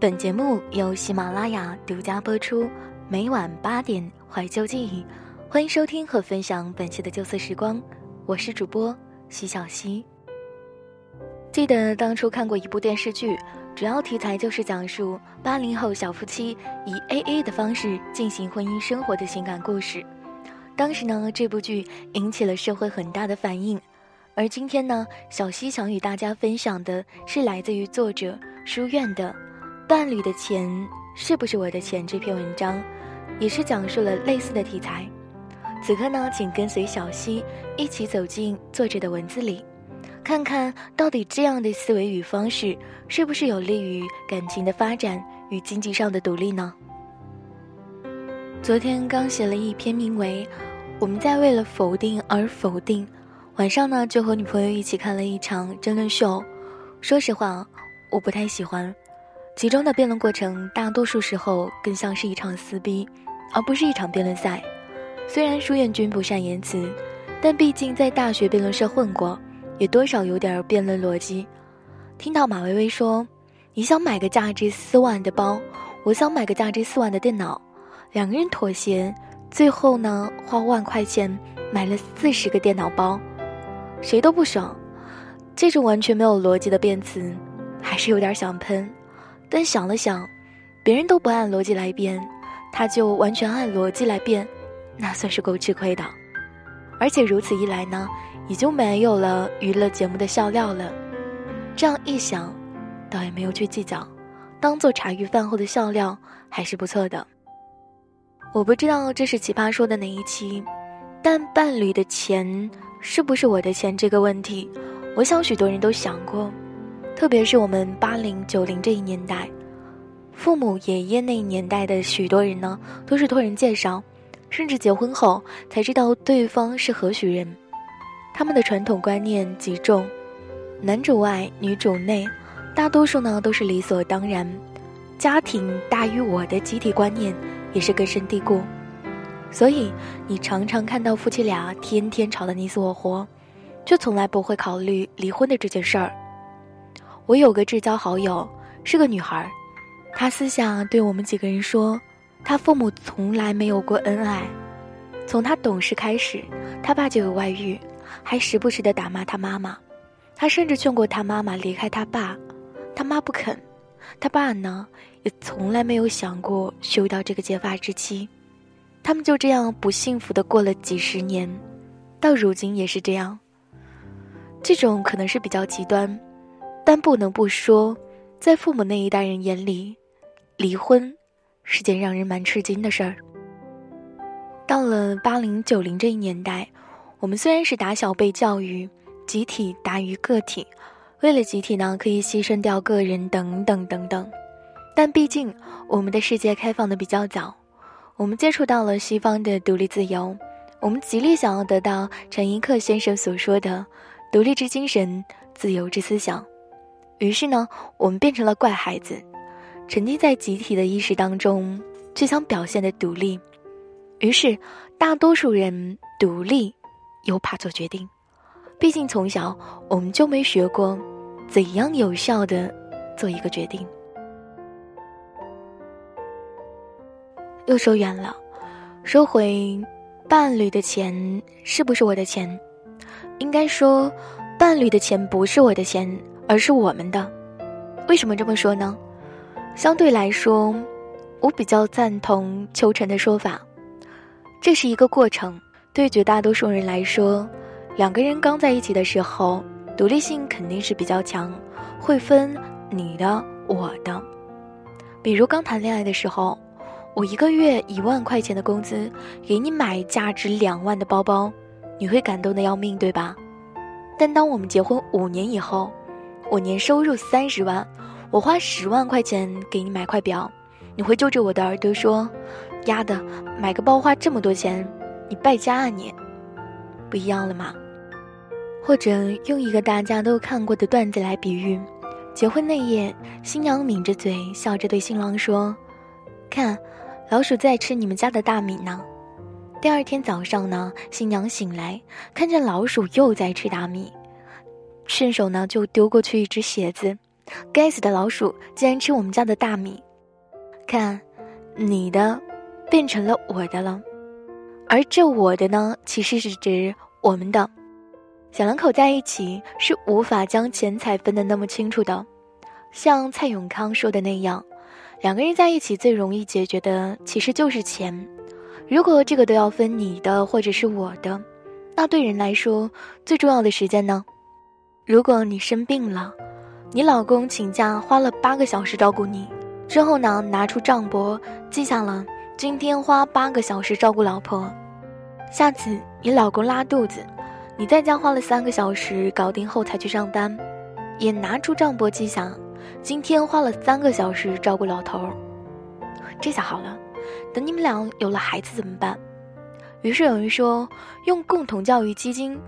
本节目由喜马拉雅独家播出，每晚八点怀旧记忆，欢迎收听和分享本期的旧色时光，我是主播徐小溪。记得当初看过一部电视剧，主要题材就是讲述八零后小夫妻以 A A 的方式进行婚姻生活的情感故事。当时呢，这部剧引起了社会很大的反应。而今天呢，小溪想与大家分享的是来自于作者书院的。伴侣的钱是不是我的钱？这篇文章，也是讲述了类似的题材。此刻呢，请跟随小溪一起走进作者的文字里，看看到底这样的思维与方式是不是有利于感情的发展与经济上的独立呢？昨天刚写了一篇名为《我们在为了否定而否定》，晚上呢就和女朋友一起看了一场争论秀。说实话，我不太喜欢。其中的辩论过程，大多数时候更像是一场撕逼，而不是一场辩论赛。虽然舒彦君不善言辞，但毕竟在大学辩论社混过，也多少有点辩论逻辑。听到马薇薇说：“你想买个价值四万的包，我想买个价值四万的电脑，两个人妥协，最后呢花万块钱买了四十个电脑包，谁都不爽。”这种完全没有逻辑的辩词，还是有点想喷。但想了想，别人都不按逻辑来编，他就完全按逻辑来编，那算是够吃亏的。而且如此一来呢，也就没有了娱乐节目的笑料了。这样一想，倒也没有去计较，当做茶余饭后的笑料还是不错的。我不知道这是奇葩说的哪一期，但伴侣的钱是不是我的钱这个问题，我想许多人都想过。特别是我们八零九零这一年代，父母爷爷那一年代的许多人呢，都是托人介绍，甚至结婚后才知道对方是何许人。他们的传统观念极重，男主外女主内，大多数呢都是理所当然。家庭大于我的集体观念也是根深蒂固，所以你常常看到夫妻俩天天吵得你死我活，却从来不会考虑离婚的这件事儿。我有个至交好友，是个女孩，她私下对我们几个人说，她父母从来没有过恩爱，从她懂事开始，她爸就有外遇，还时不时的打骂她妈妈，她甚至劝过她妈妈离开她爸，她妈不肯，她爸呢也从来没有想过休掉这个结发之妻，他们就这样不幸福的过了几十年，到如今也是这样。这种可能是比较极端。但不能不说，在父母那一代人眼里，离婚是件让人蛮吃惊的事儿。到了八零九零这一年代，我们虽然是打小被教育集体大于个体，为了集体呢可以牺牲掉个人等等等等，但毕竟我们的世界开放的比较早，我们接触到了西方的独立自由，我们极力想要得到陈寅恪先生所说的独立之精神、自由之思想。于是呢，我们变成了怪孩子，沉浸在集体的意识当中，却想表现的独立。于是，大多数人独立，又怕做决定。毕竟从小我们就没学过，怎样有效的做一个决定。又说远了，说回伴侣的钱是不是我的钱？应该说，伴侣的钱不是我的钱。而是我们的，为什么这么说呢？相对来说，我比较赞同秋晨的说法，这是一个过程。对绝大多数人来说，两个人刚在一起的时候，独立性肯定是比较强，会分你的我的。比如刚谈恋爱的时候，我一个月一万块钱的工资给你买价值两万的包包，你会感动的要命，对吧？但当我们结婚五年以后，我年收入三十万，我花十万块钱给你买块表，你会揪着我的耳朵说：“丫的，买个包花这么多钱，你败家啊你！”不一样了吗？或者用一个大家都看过的段子来比喻：结婚那夜，新娘抿着嘴笑着对新郎说：“看，老鼠在吃你们家的大米呢。”第二天早上呢，新娘醒来，看见老鼠又在吃大米。顺手呢就丢过去一只鞋子，该死的老鼠竟然吃我们家的大米！看，你的变成了我的了，而这我的呢，其实是指我们的。小两口在一起是无法将钱财分得那么清楚的，像蔡永康说的那样，两个人在一起最容易解决的其实就是钱。如果这个都要分你的或者是我的，那对人来说最重要的时间呢？如果你生病了，你老公请假花了八个小时照顾你，之后呢拿出账簿记下了今天花八个小时照顾老婆，下次你老公拉肚子。你在家花了三个小时搞定后才去上班，也拿出账簿记下，今天花了三个小时照顾老头。这下好了，等你们俩有了孩子怎么办？于是有人说用共同教育基金，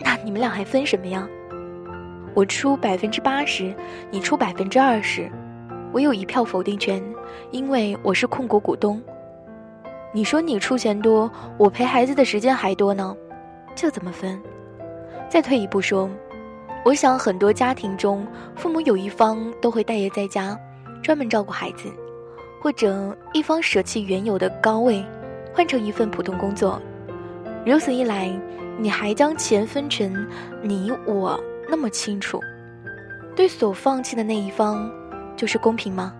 那你们俩还分什么呀？我出百分之八十，你出百分之二十，我有一票否定权，因为我是控股股东。你说你出钱多，我陪孩子的时间还多呢。这怎么分？再退一步说，我想很多家庭中，父母有一方都会待业在家，专门照顾孩子，或者一方舍弃原有的高位，换成一份普通工作。如此一来，你还将钱分成你我那么清楚，对所放弃的那一方，就是公平吗？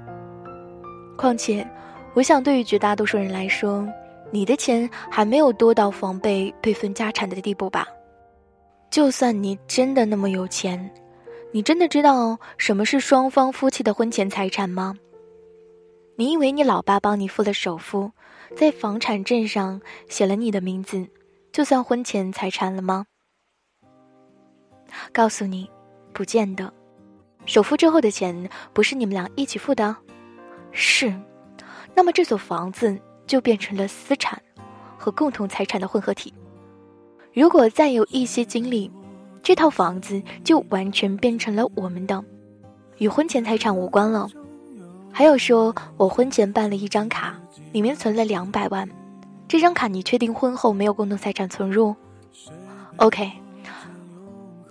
况且，我想对于绝大多数人来说。你的钱还没有多到防备被分家产的地步吧？就算你真的那么有钱，你真的知道什么是双方夫妻的婚前财产吗？你以为你老爸帮你付了首付，在房产证上写了你的名字，就算婚前财产了吗？告诉你，不见得。首付之后的钱不是你们俩一起付的，是。那么这所房子。就变成了私产和共同财产的混合体。如果再有一些经历，这套房子就完全变成了我们的，与婚前财产无关了。还有说，我婚前办了一张卡，里面存了两百万，这张卡你确定婚后没有共同财产存入？OK，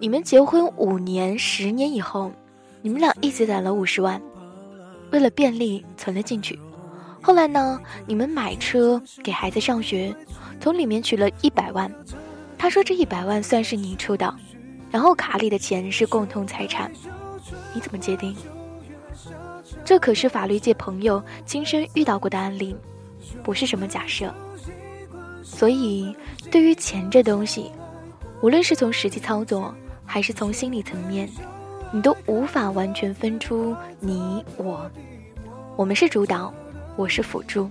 你们结婚五年、十年以后，你们俩一起攒了五十万，为了便利存了进去。后来呢？你们买车给孩子上学，从里面取了一百万。他说这一百万算是你出的，然后卡里的钱是共同财产。你怎么界定？这可是法律界朋友亲身遇到过的案例，不是什么假设。所以，对于钱这东西，无论是从实际操作，还是从心理层面，你都无法完全分出你我。我们是主导。我是辅助，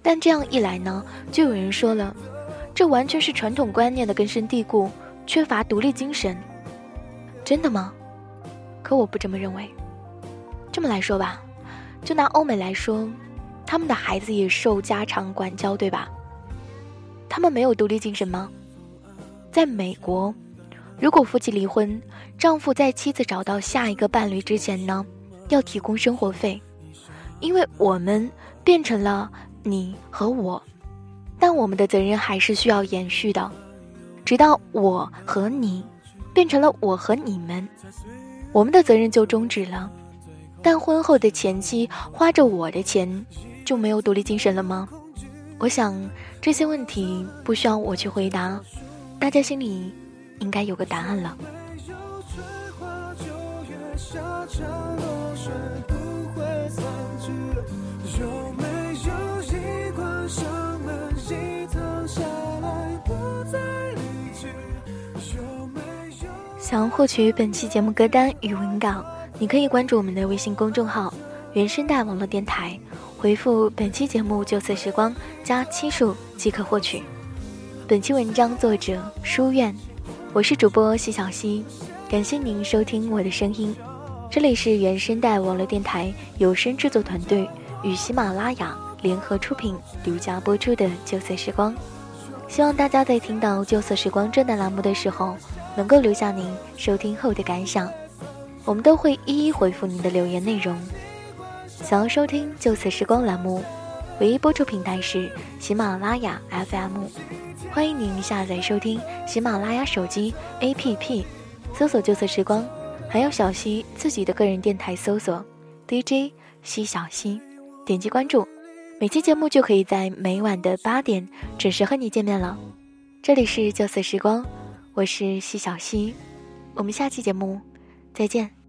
但这样一来呢，就有人说了，这完全是传统观念的根深蒂固，缺乏独立精神。真的吗？可我不这么认为。这么来说吧，就拿欧美来说，他们的孩子也受家长管教，对吧？他们没有独立精神吗？在美国，如果夫妻离婚，丈夫在妻子找到下一个伴侣之前呢，要提供生活费。因为我们变成了你和我，但我们的责任还是需要延续的，直到我和你变成了我和你们，我们的责任就终止了。但婚后的前妻花着我的钱，就没有独立精神了吗？我想这些问题不需要我去回答，大家心里应该有个答案了。想要获取本期节目歌单与文稿，你可以关注我们的微信公众号“原声带网络电台”，回复本期节目“就此时光”加七数即可获取。本期文章作者书院，我是主播西小溪，感谢您收听我的声音。这里是原声带网络电台有声制作团队与喜马拉雅联合出品、独家播出的《旧色时光》。希望大家在听到《旧色时光》这档栏目的时候。能够留下您收听后的感想，我们都会一一回复您的留言内容。想要收听《旧色时光》栏目，唯一播出平台是喜马拉雅 FM，欢迎您下载收听喜马拉雅手机 APP，搜索“旧色时光”，还有小溪自己的个人电台搜索 DJ 西小溪，点击关注，每期节目就可以在每晚的八点准时和你见面了。这里是旧色时光，我是西小溪，我们下期节目再见。